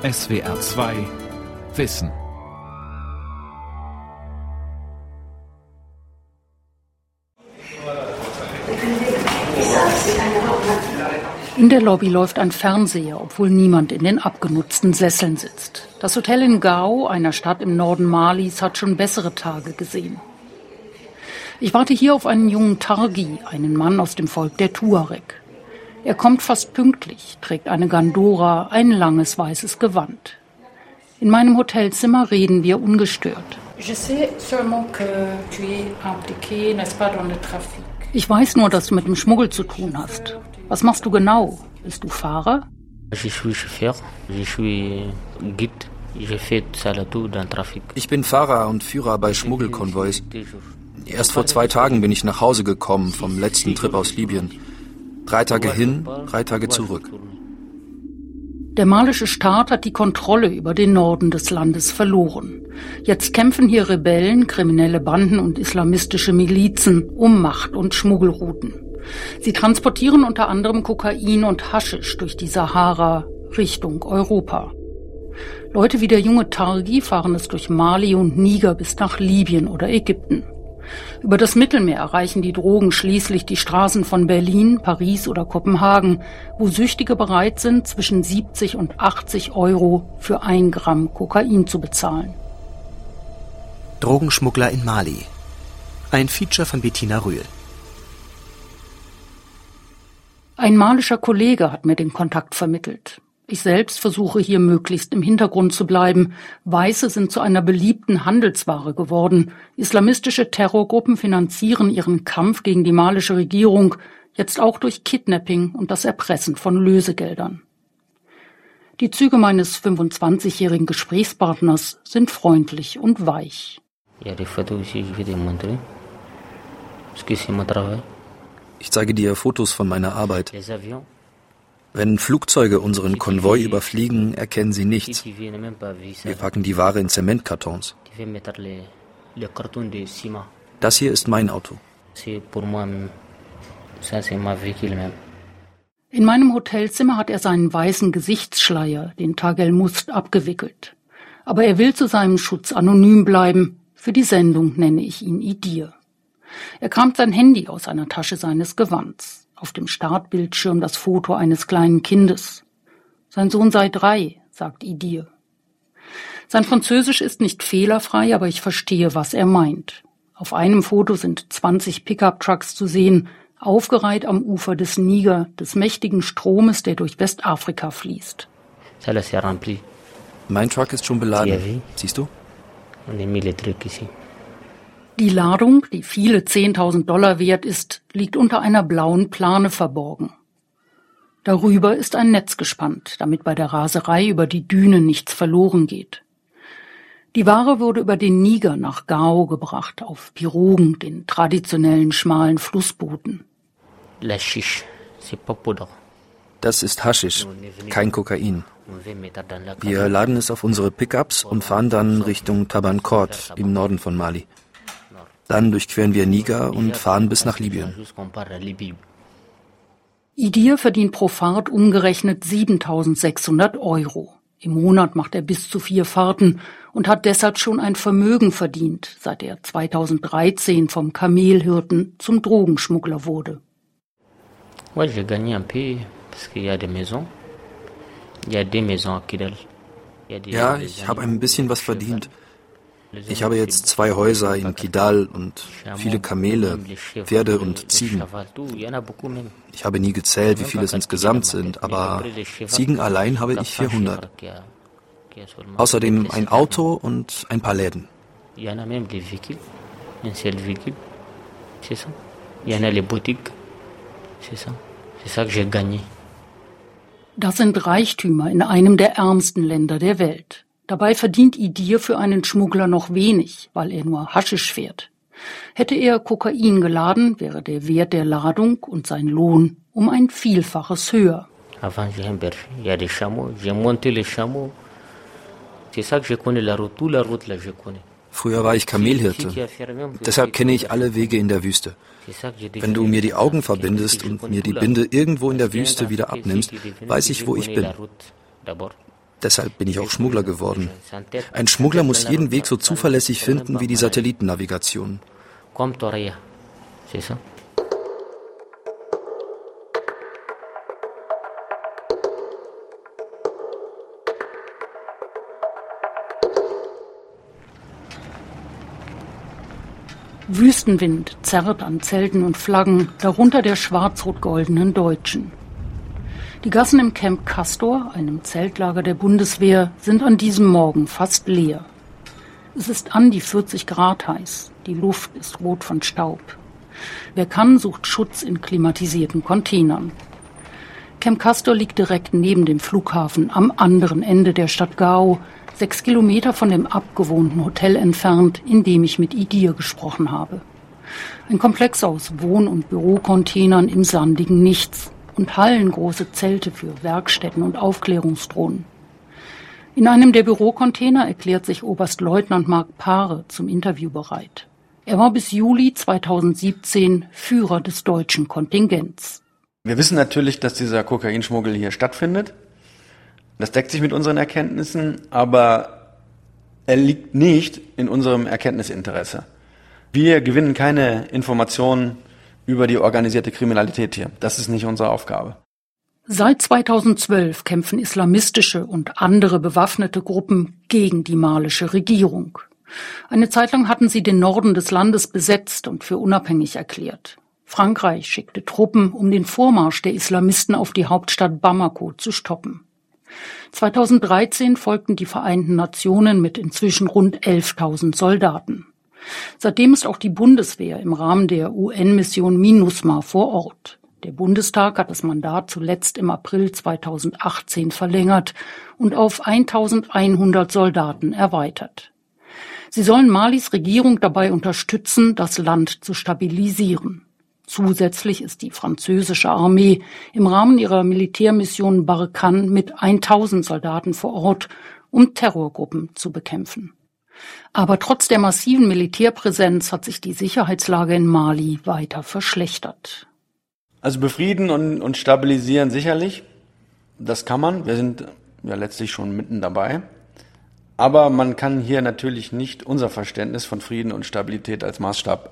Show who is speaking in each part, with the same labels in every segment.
Speaker 1: SWR 2 Wissen.
Speaker 2: In der Lobby läuft ein Fernseher, obwohl niemand in den abgenutzten Sesseln sitzt. Das Hotel in Gao, einer Stadt im Norden Malis, hat schon bessere Tage gesehen. Ich warte hier auf einen jungen Targi, einen Mann aus dem Volk der Tuareg. Er kommt fast pünktlich, trägt eine Gandora, ein langes weißes Gewand. In meinem Hotelzimmer reden wir ungestört. Ich weiß nur, dass du mit dem Schmuggel zu tun hast. Was machst du genau? Bist du Fahrer?
Speaker 3: Ich bin Fahrer und Führer bei Schmuggelkonvois. Erst vor zwei Tagen bin ich nach Hause gekommen vom letzten Trip aus Libyen. Drei Tage hin, drei Tage zurück.
Speaker 2: Der malische Staat hat die Kontrolle über den Norden des Landes verloren. Jetzt kämpfen hier Rebellen, kriminelle Banden und islamistische Milizen um Macht und Schmuggelrouten. Sie transportieren unter anderem Kokain und Haschisch durch die Sahara Richtung Europa. Leute wie der junge Targi fahren es durch Mali und Niger bis nach Libyen oder Ägypten. Über das Mittelmeer erreichen die Drogen schließlich die Straßen von Berlin, Paris oder Kopenhagen, wo Süchtige bereit sind, zwischen 70 und 80 Euro für ein Gramm Kokain zu bezahlen.
Speaker 4: Drogenschmuggler in Mali. Ein Feature von Bettina Rühl.
Speaker 2: Ein malischer Kollege hat mir den Kontakt vermittelt. Ich selbst versuche hier möglichst im Hintergrund zu bleiben. Weiße sind zu einer beliebten Handelsware geworden. Islamistische Terrorgruppen finanzieren ihren Kampf gegen die malische Regierung jetzt auch durch Kidnapping und das Erpressen von Lösegeldern. Die Züge meines 25-jährigen Gesprächspartners sind freundlich und weich.
Speaker 3: Ich zeige dir Fotos von meiner Arbeit. Wenn Flugzeuge unseren Konvoi überfliegen, erkennen sie nichts. Wir packen die Ware in Zementkartons. Das hier ist mein Auto.
Speaker 2: In meinem Hotelzimmer hat er seinen weißen Gesichtsschleier, den Tagel Must, abgewickelt. Aber er will zu seinem Schutz anonym bleiben. Für die Sendung nenne ich ihn Idir. Er kramt sein Handy aus einer Tasche seines Gewands auf dem Startbildschirm das Foto eines kleinen Kindes. Sein Sohn sei drei, sagt Idir. Sein Französisch ist nicht fehlerfrei, aber ich verstehe, was er meint. Auf einem Foto sind 20 Pickup-Trucks zu sehen, aufgereiht am Ufer des Niger, des mächtigen Stromes, der durch Westafrika fließt.
Speaker 3: Mein Truck ist schon beladen. Siehst du?
Speaker 2: Die Ladung, die viele 10.000 Dollar wert ist, liegt unter einer blauen Plane verborgen. Darüber ist ein Netz gespannt, damit bei der Raserei über die Dünen nichts verloren geht. Die Ware wurde über den Niger nach Gao gebracht, auf Pirogen, den traditionellen schmalen Flussbooten.
Speaker 3: Das ist Haschisch, kein Kokain. Wir laden es auf unsere Pickups und fahren dann Richtung Tabankort im Norden von Mali. Dann durchqueren wir Niger und fahren bis nach Libyen.
Speaker 2: Idir verdient pro Fahrt umgerechnet 7600 Euro. Im Monat macht er bis zu vier Fahrten und hat deshalb schon ein Vermögen verdient, seit er 2013 vom Kamelhirten zum Drogenschmuggler wurde.
Speaker 3: Ja, ich habe ein bisschen was verdient. Ich habe jetzt zwei Häuser in Kidal und viele Kamele, Pferde und Ziegen. Ich habe nie gezählt, wie viele es insgesamt sind, aber Ziegen allein habe ich 400. Außerdem ein Auto und ein paar Läden.
Speaker 2: Das sind Reichtümer in einem der ärmsten Länder der Welt. Dabei verdient Idir für einen Schmuggler noch wenig, weil er nur Haschisch fährt. Hätte er Kokain geladen, wäre der Wert der Ladung und sein Lohn um ein Vielfaches höher.
Speaker 3: Früher war ich Kamelhirte. Deshalb kenne ich alle Wege in der Wüste. Wenn du mir die Augen verbindest und mir die Binde irgendwo in der Wüste wieder abnimmst, weiß ich, wo ich bin. Deshalb bin ich auch Schmuggler geworden. Ein Schmuggler muss jeden Weg so zuverlässig finden wie die Satellitennavigation.
Speaker 2: Wüstenwind zerrt an Zelten und Flaggen, darunter der schwarz-rot-goldenen Deutschen. Die Gassen im Camp Castor, einem Zeltlager der Bundeswehr, sind an diesem Morgen fast leer. Es ist an die 40 Grad heiß. Die Luft ist rot von Staub. Wer kann, sucht Schutz in klimatisierten Containern. Camp Castor liegt direkt neben dem Flughafen am anderen Ende der Stadt Gao, sechs Kilometer von dem abgewohnten Hotel entfernt, in dem ich mit Idir gesprochen habe. Ein Komplex aus Wohn- und Bürocontainern im sandigen Nichts, und hallengroße Zelte für Werkstätten und Aufklärungsdrohnen. In einem der Bürocontainer erklärt sich Oberstleutnant Mark Paare zum Interview bereit. Er war bis Juli 2017 Führer des deutschen Kontingents.
Speaker 5: Wir wissen natürlich, dass dieser Kokainschmuggel hier stattfindet. Das deckt sich mit unseren Erkenntnissen, aber er liegt nicht in unserem Erkenntnisinteresse. Wir gewinnen keine Informationen über die organisierte Kriminalität hier. Das ist nicht unsere Aufgabe.
Speaker 2: Seit 2012 kämpfen islamistische und andere bewaffnete Gruppen gegen die malische Regierung. Eine Zeit lang hatten sie den Norden des Landes besetzt und für unabhängig erklärt. Frankreich schickte Truppen, um den Vormarsch der Islamisten auf die Hauptstadt Bamako zu stoppen. 2013 folgten die Vereinten Nationen mit inzwischen rund 11.000 Soldaten. Seitdem ist auch die Bundeswehr im Rahmen der UN-Mission MINUSMA vor Ort. Der Bundestag hat das Mandat zuletzt im April 2018 verlängert und auf 1100 Soldaten erweitert. Sie sollen Malis Regierung dabei unterstützen, das Land zu stabilisieren. Zusätzlich ist die französische Armee im Rahmen ihrer Militärmission Barkhane mit 1000 Soldaten vor Ort, um Terrorgruppen zu bekämpfen. Aber trotz der massiven Militärpräsenz hat sich die Sicherheitslage in Mali weiter verschlechtert.
Speaker 5: Also befrieden und, und stabilisieren sicherlich. Das kann man. Wir sind ja letztlich schon mitten dabei. Aber man kann hier natürlich nicht unser Verständnis von Frieden und Stabilität als Maßstab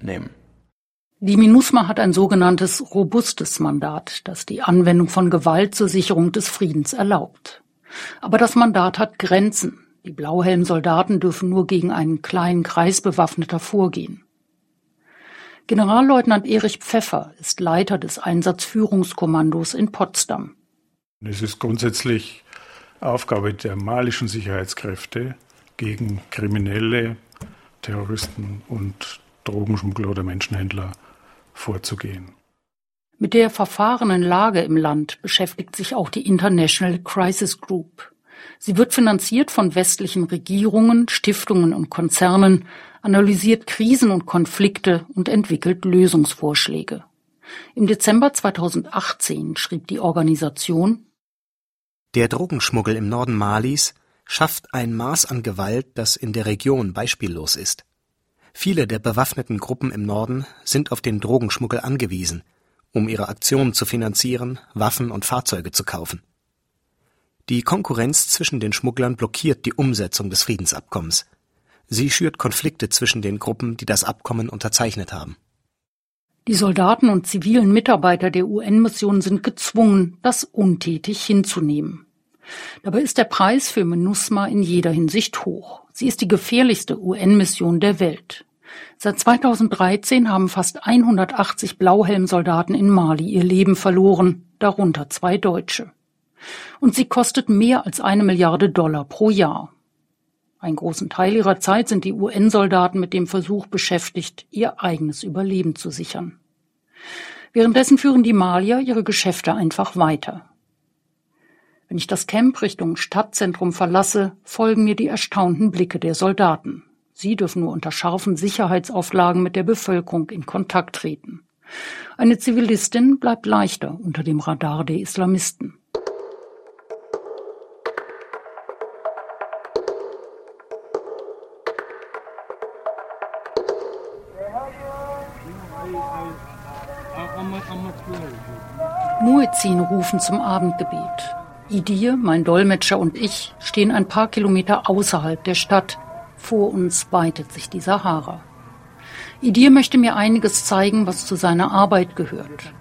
Speaker 5: nehmen.
Speaker 2: Die MINUSMA hat ein sogenanntes robustes Mandat, das die Anwendung von Gewalt zur Sicherung des Friedens erlaubt. Aber das Mandat hat Grenzen. Die Blauhelmsoldaten dürfen nur gegen einen kleinen Kreis bewaffneter vorgehen. Generalleutnant Erich Pfeffer ist Leiter des Einsatzführungskommandos in Potsdam.
Speaker 6: Es ist grundsätzlich Aufgabe der malischen Sicherheitskräfte, gegen Kriminelle, Terroristen und Drogenschmuggler oder Menschenhändler vorzugehen.
Speaker 2: Mit der verfahrenen Lage im Land beschäftigt sich auch die International Crisis Group. Sie wird finanziert von westlichen Regierungen, Stiftungen und Konzernen, analysiert Krisen und Konflikte und entwickelt Lösungsvorschläge. Im Dezember 2018 schrieb die Organisation
Speaker 4: Der Drogenschmuggel im Norden Malis schafft ein Maß an Gewalt, das in der Region beispiellos ist. Viele der bewaffneten Gruppen im Norden sind auf den Drogenschmuggel angewiesen, um ihre Aktionen zu finanzieren, Waffen und Fahrzeuge zu kaufen. Die Konkurrenz zwischen den Schmugglern blockiert die Umsetzung des Friedensabkommens. Sie schürt Konflikte zwischen den Gruppen, die das Abkommen unterzeichnet haben.
Speaker 2: Die Soldaten und zivilen Mitarbeiter der UN-Mission sind gezwungen, das untätig hinzunehmen. Dabei ist der Preis für MINUSMA in jeder Hinsicht hoch. Sie ist die gefährlichste UN-Mission der Welt. Seit 2013 haben fast 180 Blauhelmsoldaten in Mali ihr Leben verloren, darunter zwei Deutsche und sie kostet mehr als eine Milliarde Dollar pro Jahr. Einen großen Teil ihrer Zeit sind die UN-Soldaten mit dem Versuch beschäftigt, ihr eigenes Überleben zu sichern. Währenddessen führen die Malier ihre Geschäfte einfach weiter. Wenn ich das Camp Richtung Stadtzentrum verlasse, folgen mir die erstaunten Blicke der Soldaten. Sie dürfen nur unter scharfen Sicherheitsauflagen mit der Bevölkerung in Kontakt treten. Eine Zivilistin bleibt leichter unter dem Radar der Islamisten. Muezzin rufen zum Abendgebet. Idir, mein Dolmetscher und ich stehen ein paar Kilometer außerhalb der Stadt. Vor uns weitet sich die Sahara. Idir möchte mir einiges zeigen, was zu seiner Arbeit gehört.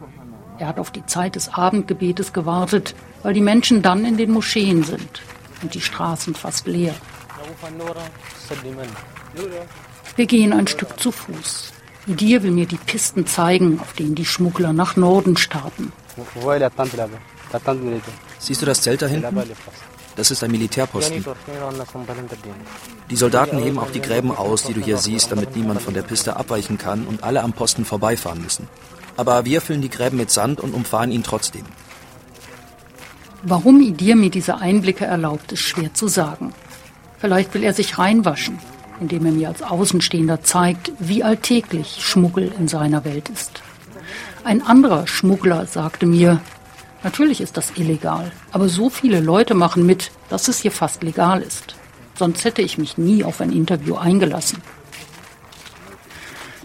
Speaker 2: Er hat auf die Zeit des Abendgebetes gewartet, weil die Menschen dann in den Moscheen sind und die Straßen fast leer. Wir gehen ein Stück zu Fuß. Idir will mir die Pisten zeigen, auf denen die Schmuggler nach Norden starten.
Speaker 3: Siehst du das Zelt da hinten? Das ist ein Militärposten. Die Soldaten heben auch die Gräben aus, die du hier siehst, damit niemand von der Piste abweichen kann und alle am Posten vorbeifahren müssen. Aber wir füllen die Gräben mit Sand und umfahren ihn trotzdem.
Speaker 2: Warum Idir mir diese Einblicke erlaubt, ist schwer zu sagen. Vielleicht will er sich reinwaschen, indem er mir als Außenstehender zeigt, wie alltäglich Schmuggel in seiner Welt ist. Ein anderer Schmuggler sagte mir, Natürlich ist das illegal, aber so viele Leute machen mit, dass es hier fast legal ist. Sonst hätte ich mich nie auf ein Interview eingelassen.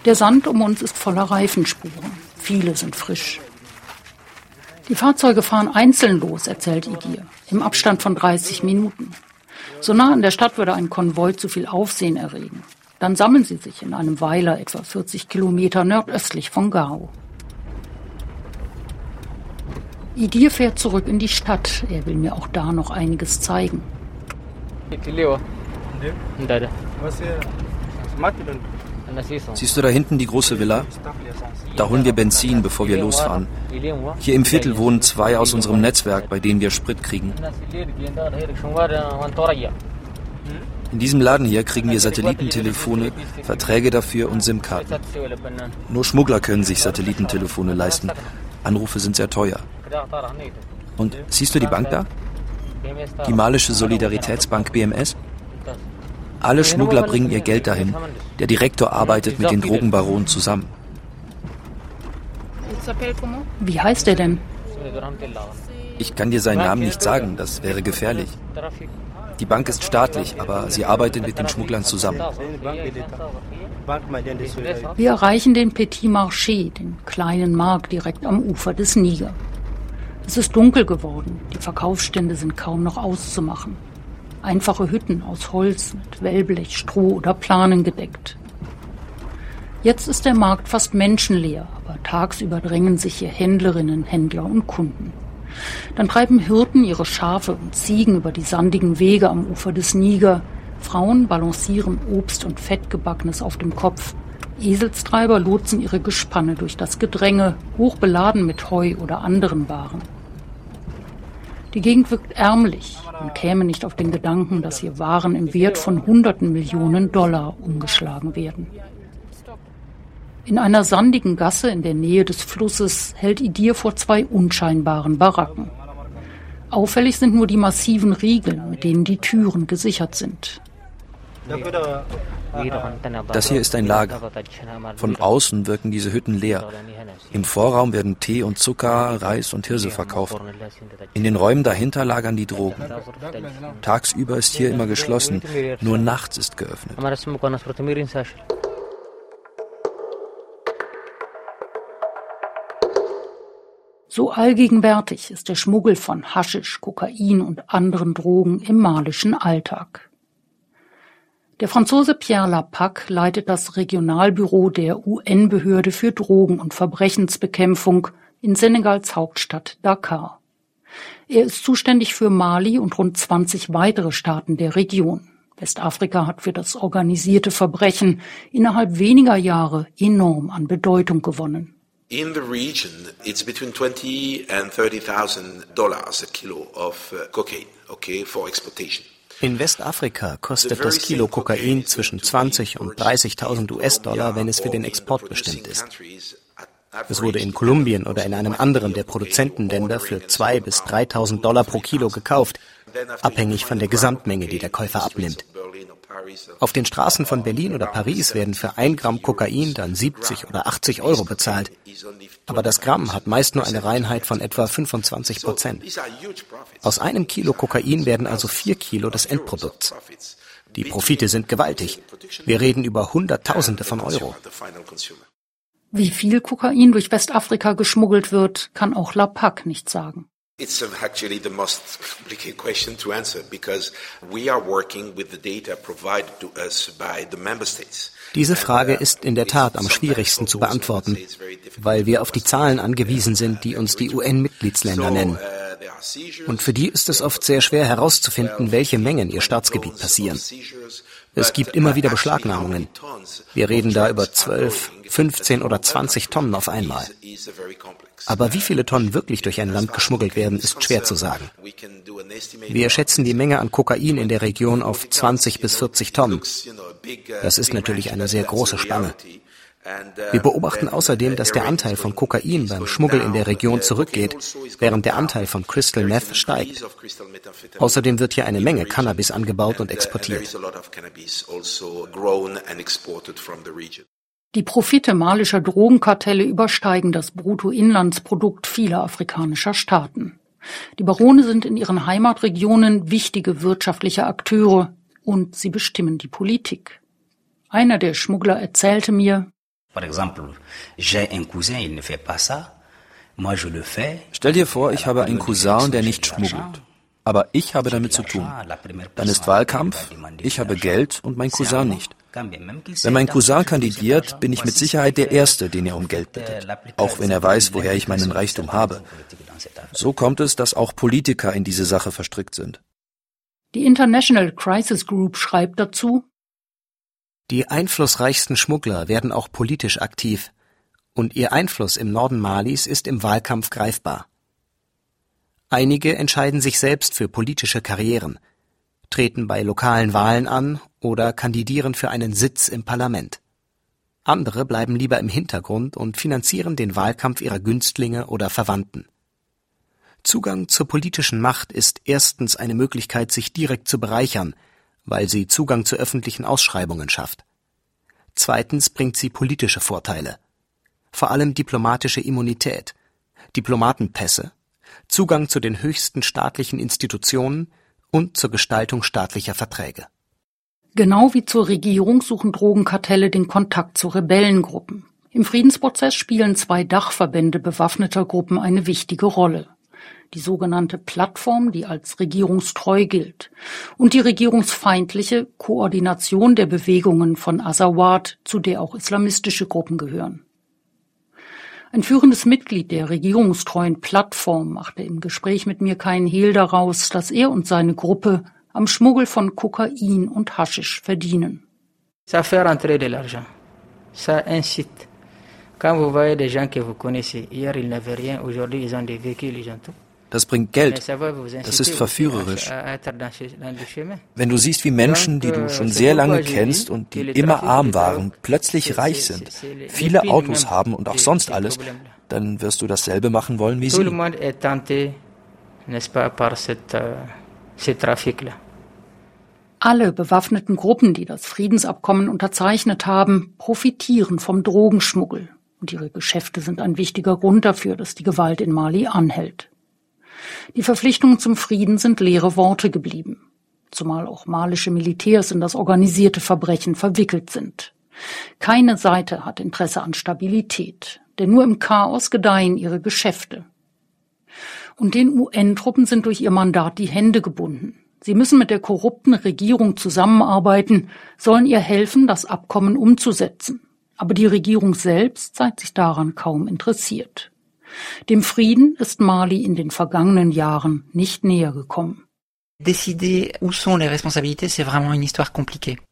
Speaker 2: Der Sand um uns ist voller Reifenspuren. Viele sind frisch. Die Fahrzeuge fahren einzeln los, erzählt Igir, im Abstand von 30 Minuten. So nah an der Stadt würde ein Konvoi zu viel Aufsehen erregen. Dann sammeln sie sich in einem Weiler etwa 40 Kilometer nordöstlich von Gao. Idir fährt zurück in die Stadt. Er will mir auch da noch einiges zeigen.
Speaker 3: Siehst du da hinten die große Villa? Da holen wir Benzin, bevor wir losfahren. Hier im Viertel wohnen zwei aus unserem Netzwerk, bei denen wir Sprit kriegen. In diesem Laden hier kriegen wir Satellitentelefone, Verträge dafür und SIM-Karten. Nur Schmuggler können sich Satellitentelefone leisten. Anrufe sind sehr teuer. Und siehst du die Bank da? Die malische Solidaritätsbank BMS? Alle Schmuggler bringen ihr Geld dahin. Der Direktor arbeitet mit den Drogenbaronen zusammen.
Speaker 2: Wie heißt er denn?
Speaker 3: Ich kann dir seinen Namen nicht sagen, das wäre gefährlich. Die Bank ist staatlich, aber sie arbeitet mit den Schmugglern zusammen.
Speaker 2: Wir erreichen den Petit Marché, den kleinen Markt direkt am Ufer des Niger. Es ist dunkel geworden, die Verkaufsstände sind kaum noch auszumachen. Einfache Hütten aus Holz mit Wellblech, Stroh oder Planen gedeckt. Jetzt ist der Markt fast menschenleer, aber tagsüber drängen sich hier Händlerinnen, Händler und Kunden. Dann treiben Hirten ihre Schafe und Ziegen über die sandigen Wege am Ufer des Niger. Frauen balancieren Obst und Fettgebackenes auf dem Kopf. Eselstreiber lotsen ihre Gespanne durch das Gedränge, hochbeladen mit Heu oder anderen Waren. Die Gegend wirkt ärmlich. Man käme nicht auf den Gedanken, dass hier Waren im Wert von hunderten Millionen Dollar umgeschlagen werden. In einer sandigen Gasse in der Nähe des Flusses hält Idir vor zwei unscheinbaren Baracken. Auffällig sind nur die massiven Riegel, mit denen die Türen gesichert sind.
Speaker 3: Das hier ist ein Lager. Von außen wirken diese Hütten leer. Im Vorraum werden Tee und Zucker, Reis und Hirse verkauft. In den Räumen dahinter lagern die Drogen. Tagsüber ist hier immer geschlossen, nur nachts ist geöffnet.
Speaker 2: So allgegenwärtig ist der Schmuggel von Haschisch, Kokain und anderen Drogen im malischen Alltag. Der Franzose Pierre Lapac leitet das Regionalbüro der UN-Behörde für Drogen- und Verbrechensbekämpfung in Senegals Hauptstadt Dakar. Er ist zuständig für Mali und rund 20 weitere Staaten der Region. Westafrika hat für das organisierte Verbrechen innerhalb weniger Jahre enorm an Bedeutung gewonnen. In the region, it's between 20 and 30,000 dollars a kilo of uh, cocaine, okay, for exportation.
Speaker 4: In Westafrika kostet das Kilo Kokain zwischen 20 und 30.000 US-Dollar, wenn es für den Export bestimmt ist. Es wurde in Kolumbien oder in einem anderen der Produzentenländer für 2.000 bis 3.000 Dollar pro Kilo gekauft, abhängig von der Gesamtmenge, die der Käufer abnimmt. Auf den Straßen von Berlin oder Paris werden für ein Gramm Kokain dann 70 oder 80 Euro bezahlt. Aber das Gramm hat meist nur eine Reinheit von etwa 25 Prozent. Aus einem Kilo Kokain werden also vier Kilo des Endprodukts. Die Profite sind gewaltig. Wir reden über Hunderttausende von Euro.
Speaker 2: Wie viel Kokain durch Westafrika geschmuggelt wird, kann auch Lapak nicht sagen.
Speaker 7: It's actually the most complicated question to answer because we are working with the data provided to us by the member states.
Speaker 4: Diese Frage ist in der Tat am schwierigsten zu beantworten, weil wir auf die Zahlen angewiesen sind, die uns die UN-Mitgliedsländer nennen. Und für die ist es oft sehr schwer herauszufinden, welche Mengen ihr Staatsgebiet passieren. Es gibt immer wieder Beschlagnahmungen. Wir reden da über 12, 15 oder 20 Tonnen auf einmal. Aber wie viele Tonnen wirklich durch ein Land geschmuggelt werden, ist schwer zu sagen. Wir schätzen die Menge an Kokain in der Region auf 20 bis 40 Tonnen. Das ist natürlich eine sehr große Spanne. Wir beobachten außerdem, dass der Anteil von Kokain beim Schmuggel in der Region zurückgeht, während der Anteil von Crystal Meth steigt. Außerdem wird hier eine Menge Cannabis angebaut und exportiert.
Speaker 2: Die Profite malischer Drogenkartelle übersteigen das Bruttoinlandsprodukt vieler afrikanischer Staaten. Die Barone sind in ihren Heimatregionen wichtige wirtschaftliche Akteure und sie bestimmen die Politik. Einer der Schmuggler erzählte mir,
Speaker 8: Par exemple, j'ai un cousin, il ne fait pas ça. Moi, je le fais.
Speaker 3: Stell dir vor, ich habe einen Cousin, der nicht schmuggelt. Aber ich habe damit zu tun. Dann ist Wahlkampf, ich habe Geld und mein Cousin nicht. Wenn mein Cousin kandidiert, bin ich mit Sicherheit der Erste, den er um Geld bittet, auch wenn er weiß, woher ich meinen Reichtum habe. So kommt es, dass auch Politiker in diese Sache verstrickt sind.
Speaker 2: Die International Crisis Group schreibt dazu,
Speaker 4: die einflussreichsten Schmuggler werden auch politisch aktiv, und ihr Einfluss im Norden Malis ist im Wahlkampf greifbar. Einige entscheiden sich selbst für politische Karrieren, treten bei lokalen Wahlen an oder kandidieren für einen Sitz im Parlament. Andere bleiben lieber im Hintergrund und finanzieren den Wahlkampf ihrer Günstlinge oder Verwandten. Zugang zur politischen Macht ist erstens eine Möglichkeit, sich direkt zu bereichern, weil sie Zugang zu öffentlichen Ausschreibungen schafft. Zweitens bringt sie politische Vorteile, vor allem diplomatische Immunität, Diplomatenpässe, Zugang zu den höchsten staatlichen Institutionen und zur Gestaltung staatlicher Verträge.
Speaker 2: Genau wie zur Regierung suchen Drogenkartelle den Kontakt zu Rebellengruppen. Im Friedensprozess spielen zwei Dachverbände bewaffneter Gruppen eine wichtige Rolle die sogenannte Plattform, die als regierungstreu gilt, und die regierungsfeindliche Koordination der Bewegungen von Azawad, zu der auch islamistische Gruppen gehören. Ein führendes Mitglied der regierungstreuen Plattform machte im Gespräch mit mir keinen Hehl daraus, dass er und seine Gruppe am Schmuggel von Kokain und Haschisch verdienen.
Speaker 9: Ça fait rentrer de l'argent. Ça incite. Quand vous voyez des gens que vous connaissez, hier ils n'avaient rien, aujourd'hui ils ont des véhicules, ils ont tout.
Speaker 3: Das bringt Geld. Das ist verführerisch. Wenn du siehst, wie Menschen, die du schon sehr lange kennst und die immer arm waren, plötzlich reich sind, viele Autos haben und auch sonst alles, dann wirst du dasselbe machen wollen wie sie.
Speaker 2: Alle bewaffneten Gruppen, die das Friedensabkommen unterzeichnet haben, profitieren vom Drogenschmuggel. Und ihre Geschäfte sind ein wichtiger Grund dafür, dass die Gewalt in Mali anhält. Die Verpflichtungen zum Frieden sind leere Worte geblieben, zumal auch malische Militärs in das organisierte Verbrechen verwickelt sind. Keine Seite hat Interesse an Stabilität, denn nur im Chaos gedeihen ihre Geschäfte. Und den UN-Truppen sind durch ihr Mandat die Hände gebunden. Sie müssen mit der korrupten Regierung zusammenarbeiten, sollen ihr helfen, das Abkommen umzusetzen. Aber die Regierung selbst zeigt sich daran kaum interessiert. Dem Frieden ist Mali in den vergangenen Jahren nicht näher gekommen.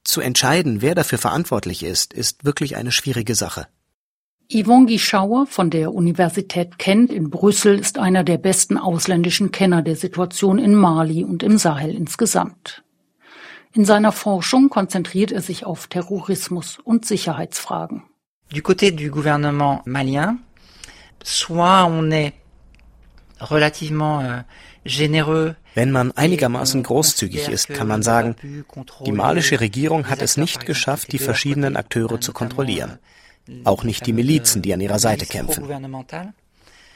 Speaker 4: Zu entscheiden, wer dafür verantwortlich ist, ist wirklich eine schwierige Sache.
Speaker 2: Yvonne Gischauer von der Universität Kent in Brüssel ist einer der besten ausländischen Kenner der Situation in Mali und im Sahel insgesamt. In seiner Forschung konzentriert er sich auf Terrorismus und Sicherheitsfragen.
Speaker 10: Du côté du gouvernement malien, soit on est relativement euh, généreux
Speaker 4: wenn man einigermaßen großzügig ist, kann man sagen, die malische Regierung hat es nicht geschafft, die verschiedenen Akteure zu kontrollieren. Auch nicht die Milizen, die an ihrer Seite kämpfen.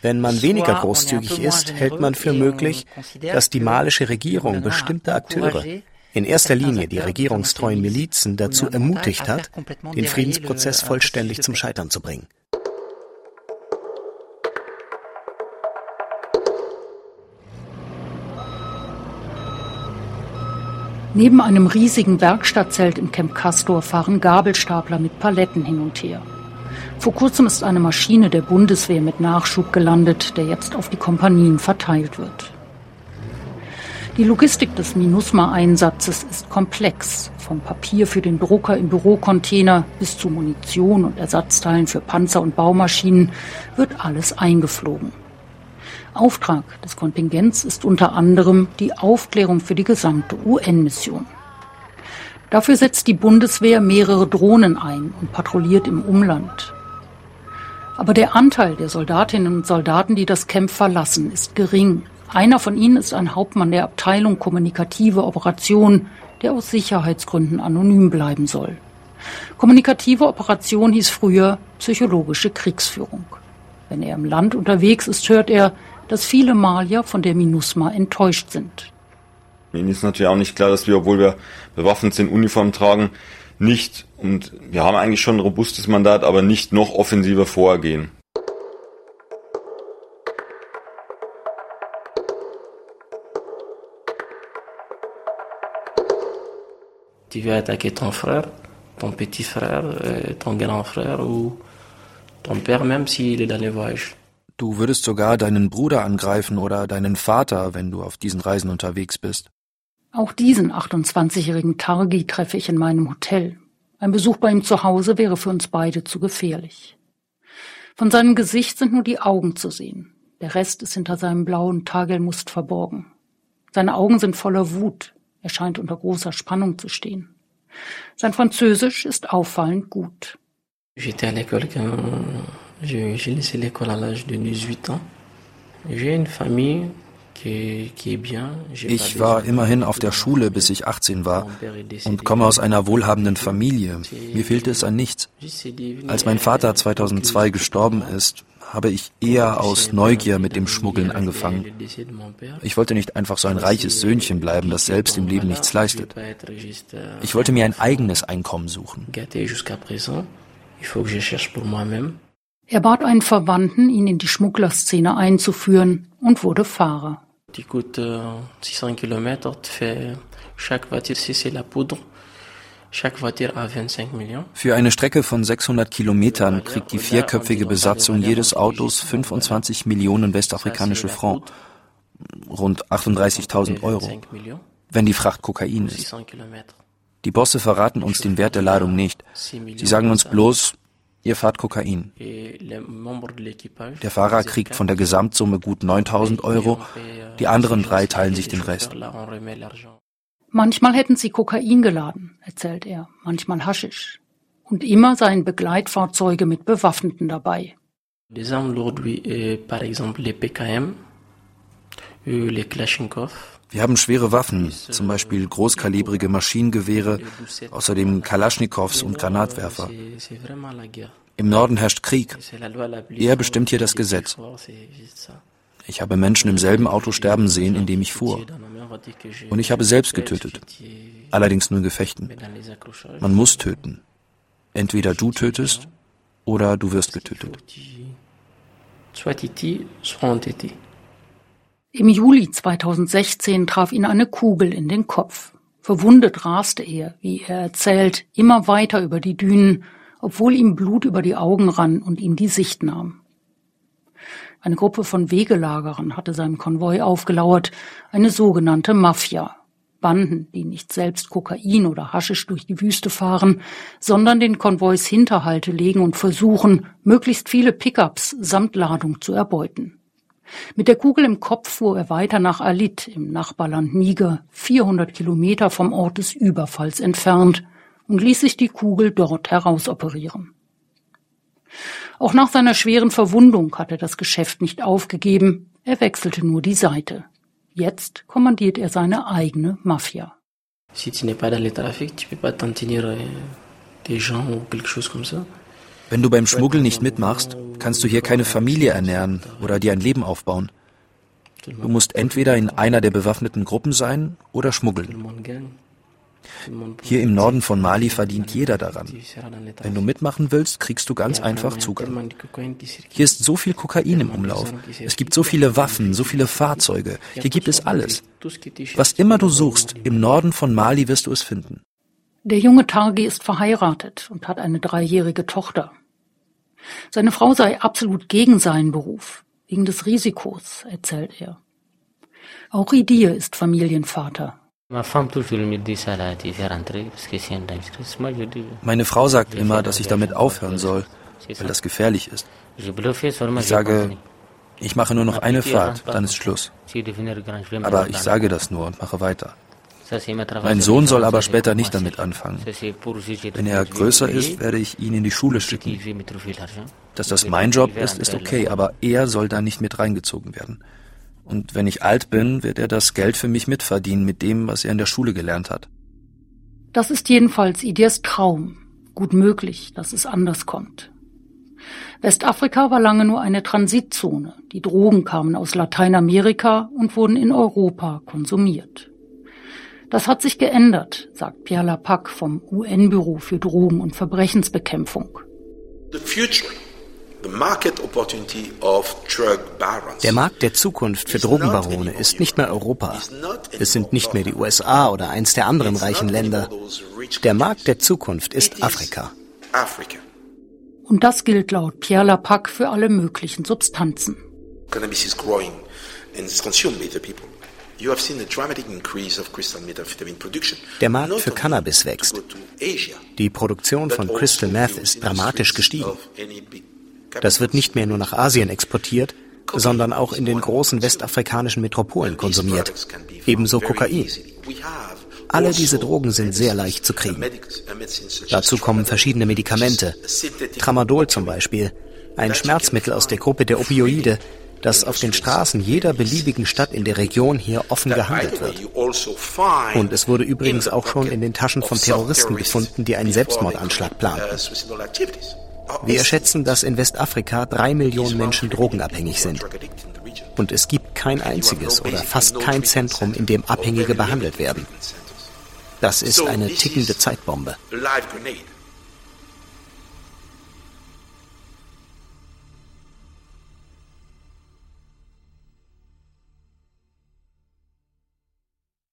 Speaker 4: Wenn man weniger großzügig ist, hält man für möglich, dass die malische Regierung bestimmte Akteure, in erster Linie die regierungstreuen Milizen, dazu ermutigt hat, den Friedensprozess vollständig zum Scheitern zu bringen.
Speaker 2: Neben einem riesigen Werkstattzelt im Camp Castor fahren Gabelstapler mit Paletten hin und her. Vor kurzem ist eine Maschine der Bundeswehr mit Nachschub gelandet, der jetzt auf die Kompanien verteilt wird. Die Logistik des MINUSMA-Einsatzes ist komplex. Vom Papier für den Drucker im Bürocontainer bis zu Munition und Ersatzteilen für Panzer und Baumaschinen wird alles eingeflogen. Auftrag des Kontingents ist unter anderem die Aufklärung für die gesamte UN-Mission. Dafür setzt die Bundeswehr mehrere Drohnen ein und patrouilliert im Umland. Aber der Anteil der Soldatinnen und Soldaten, die das Camp verlassen, ist gering. Einer von ihnen ist ein Hauptmann der Abteilung Kommunikative Operation, der aus Sicherheitsgründen anonym bleiben soll. Kommunikative Operation hieß früher psychologische Kriegsführung. Wenn er im Land unterwegs ist, hört er, dass viele Malier von der MINUSMA enttäuscht sind.
Speaker 11: Ihnen ist natürlich auch nicht klar, dass wir, obwohl wir bewaffnet sind, Uniform tragen, nicht, und wir haben eigentlich schon ein robustes Mandat, aber nicht noch offensiver vorgehen.
Speaker 12: Tu vas attaquer ton frère, ton petit frère, euh, ton grand frère ou ton père même s'il est dans les voyages.
Speaker 3: Du würdest sogar deinen Bruder angreifen oder deinen Vater, wenn du auf diesen Reisen unterwegs bist.
Speaker 2: Auch diesen 28-jährigen Targi treffe ich in meinem Hotel. Ein Besuch bei ihm zu Hause wäre für uns beide zu gefährlich. Von seinem Gesicht sind nur die Augen zu sehen. Der Rest ist hinter seinem blauen Tagelmust verborgen. Seine Augen sind voller Wut. Er scheint unter großer Spannung zu stehen. Sein Französisch ist auffallend gut.
Speaker 12: J'étais à l'école quand J'ai laissé l'école à l'âge de 18 ans. J'ai une famille
Speaker 3: ich war immerhin auf der Schule, bis ich 18 war und komme aus einer wohlhabenden Familie. Mir fehlte es an nichts. Als mein Vater 2002 gestorben ist, habe ich eher aus Neugier mit dem Schmuggeln angefangen. Ich wollte nicht einfach so ein reiches Söhnchen bleiben, das selbst im Leben nichts leistet. Ich wollte mir ein eigenes Einkommen suchen.
Speaker 2: Er bat einen Verwandten, ihn in die Schmugglerszene einzuführen und wurde Fahrer.
Speaker 12: Die coûte 600 km, fait chaque voiture, si c'est la poudre, chaque voiture a 25 millions.
Speaker 3: Für eine Strecke von 600 Kilometern kriegt die vierköpfige Besatzung jedes Autos 25 Millionen westafrikanische Franc, rund 38.000 Euro, wenn die Fracht Kokain ist. Die Bosse verraten uns den Wert der Ladung nicht. Sie sagen uns bloß, Ihr fahrt Kokain. Der Fahrer kriegt von der Gesamtsumme gut 9000 Euro, die anderen drei teilen sich den Rest.
Speaker 2: Manchmal hätten sie Kokain geladen, erzählt er, manchmal Haschisch. Und immer seien Begleitfahrzeuge mit Bewaffneten dabei.
Speaker 12: Les armes lourdes, oui, par exemple les PKM, les Kalachnikov,
Speaker 3: wir haben schwere Waffen, zum Beispiel großkalibrige Maschinengewehre, außerdem Kalaschnikows und Granatwerfer. Im Norden herrscht Krieg. Er bestimmt hier das Gesetz. Ich habe Menschen im selben Auto sterben sehen, in dem ich fuhr. Und ich habe selbst getötet. Allerdings nur in Gefechten. Man muss töten. Entweder du tötest oder du wirst getötet.
Speaker 12: Soit Titi, soit Titi.
Speaker 2: Im Juli 2016 traf ihn eine Kugel in den Kopf. Verwundet raste er, wie er erzählt, immer weiter über die Dünen, obwohl ihm Blut über die Augen rann und ihm die Sicht nahm. Eine Gruppe von Wegelagerern hatte seinem Konvoi aufgelauert, eine sogenannte Mafia. Banden, die nicht selbst Kokain oder Haschisch durch die Wüste fahren, sondern den Konvois Hinterhalte legen und versuchen, möglichst viele Pickups samt Ladung zu erbeuten. Mit der Kugel im Kopf fuhr er weiter nach Alit im Nachbarland Niger, 400 Kilometer vom Ort des Überfalls entfernt, und ließ sich die Kugel dort herausoperieren. Auch nach seiner schweren Verwundung hat er das Geschäft nicht aufgegeben, er wechselte nur die Seite. Jetzt kommandiert er seine eigene Mafia.
Speaker 12: Si tu n'es pas dans le trafic, tu peux pas t'en tenir euh, des gens ou quelque chose comme ça.
Speaker 3: Wenn du beim Schmuggel nicht mitmachst, kannst du hier keine Familie ernähren oder dir ein Leben aufbauen. Du musst entweder in einer der bewaffneten Gruppen sein oder schmuggeln. Hier im Norden von Mali verdient jeder daran. Wenn du mitmachen willst, kriegst du ganz einfach Zugang. Hier ist so viel Kokain im Umlauf. Es gibt so viele Waffen, so viele Fahrzeuge. Hier gibt es alles. Was immer du suchst, im Norden von Mali wirst du es finden.
Speaker 2: Der junge Targi ist verheiratet und hat eine dreijährige Tochter. Seine Frau sei absolut gegen seinen Beruf, wegen des Risikos, erzählt er. Auch Idir ist Familienvater.
Speaker 3: Meine Frau sagt immer, dass ich damit aufhören soll, weil das gefährlich ist. Ich sage, ich mache nur noch eine Fahrt, dann ist Schluss. Aber ich sage das nur und mache weiter. Mein Sohn soll aber später nicht damit anfangen. Wenn er größer ist, werde ich ihn in die Schule schicken. Dass das mein Job ist, ist okay, aber er soll da nicht mit reingezogen werden. Und wenn ich alt bin, wird er das Geld für mich mitverdienen mit dem, was er in der Schule gelernt hat.
Speaker 2: Das ist jedenfalls Idirs Traum. Gut möglich, dass es anders kommt. Westafrika war lange nur eine Transitzone. Die Drogen kamen aus Lateinamerika und wurden in Europa konsumiert. Das hat sich geändert, sagt Pierre Lapac vom UN-Büro für Drogen- und Verbrechensbekämpfung.
Speaker 4: Der Markt der Zukunft für Drogenbarone ist nicht mehr Europa. Es sind nicht mehr die USA oder eins der anderen reichen Länder. Der Markt der Zukunft ist Afrika.
Speaker 2: Und das gilt laut Pierre Lapac für alle möglichen Substanzen.
Speaker 7: Cannabis is growing and is consumed by the people.
Speaker 4: Der Markt für Cannabis wächst. Die Produktion von Crystal Meth ist dramatisch gestiegen. Das wird nicht mehr nur nach Asien exportiert, sondern auch in den großen westafrikanischen Metropolen konsumiert. Ebenso Kokain. Alle diese Drogen sind sehr leicht zu kriegen. Dazu kommen verschiedene Medikamente. Tramadol zum Beispiel, ein Schmerzmittel aus der Gruppe der Opioide, dass auf den Straßen jeder beliebigen Stadt in der Region hier offen gehandelt wird. Und es wurde übrigens auch schon in den Taschen von Terroristen gefunden, die einen Selbstmordanschlag planten. Wir schätzen, dass in Westafrika drei Millionen Menschen drogenabhängig sind. Und es gibt kein einziges oder fast kein Zentrum, in dem Abhängige behandelt werden. Das ist eine tickende Zeitbombe.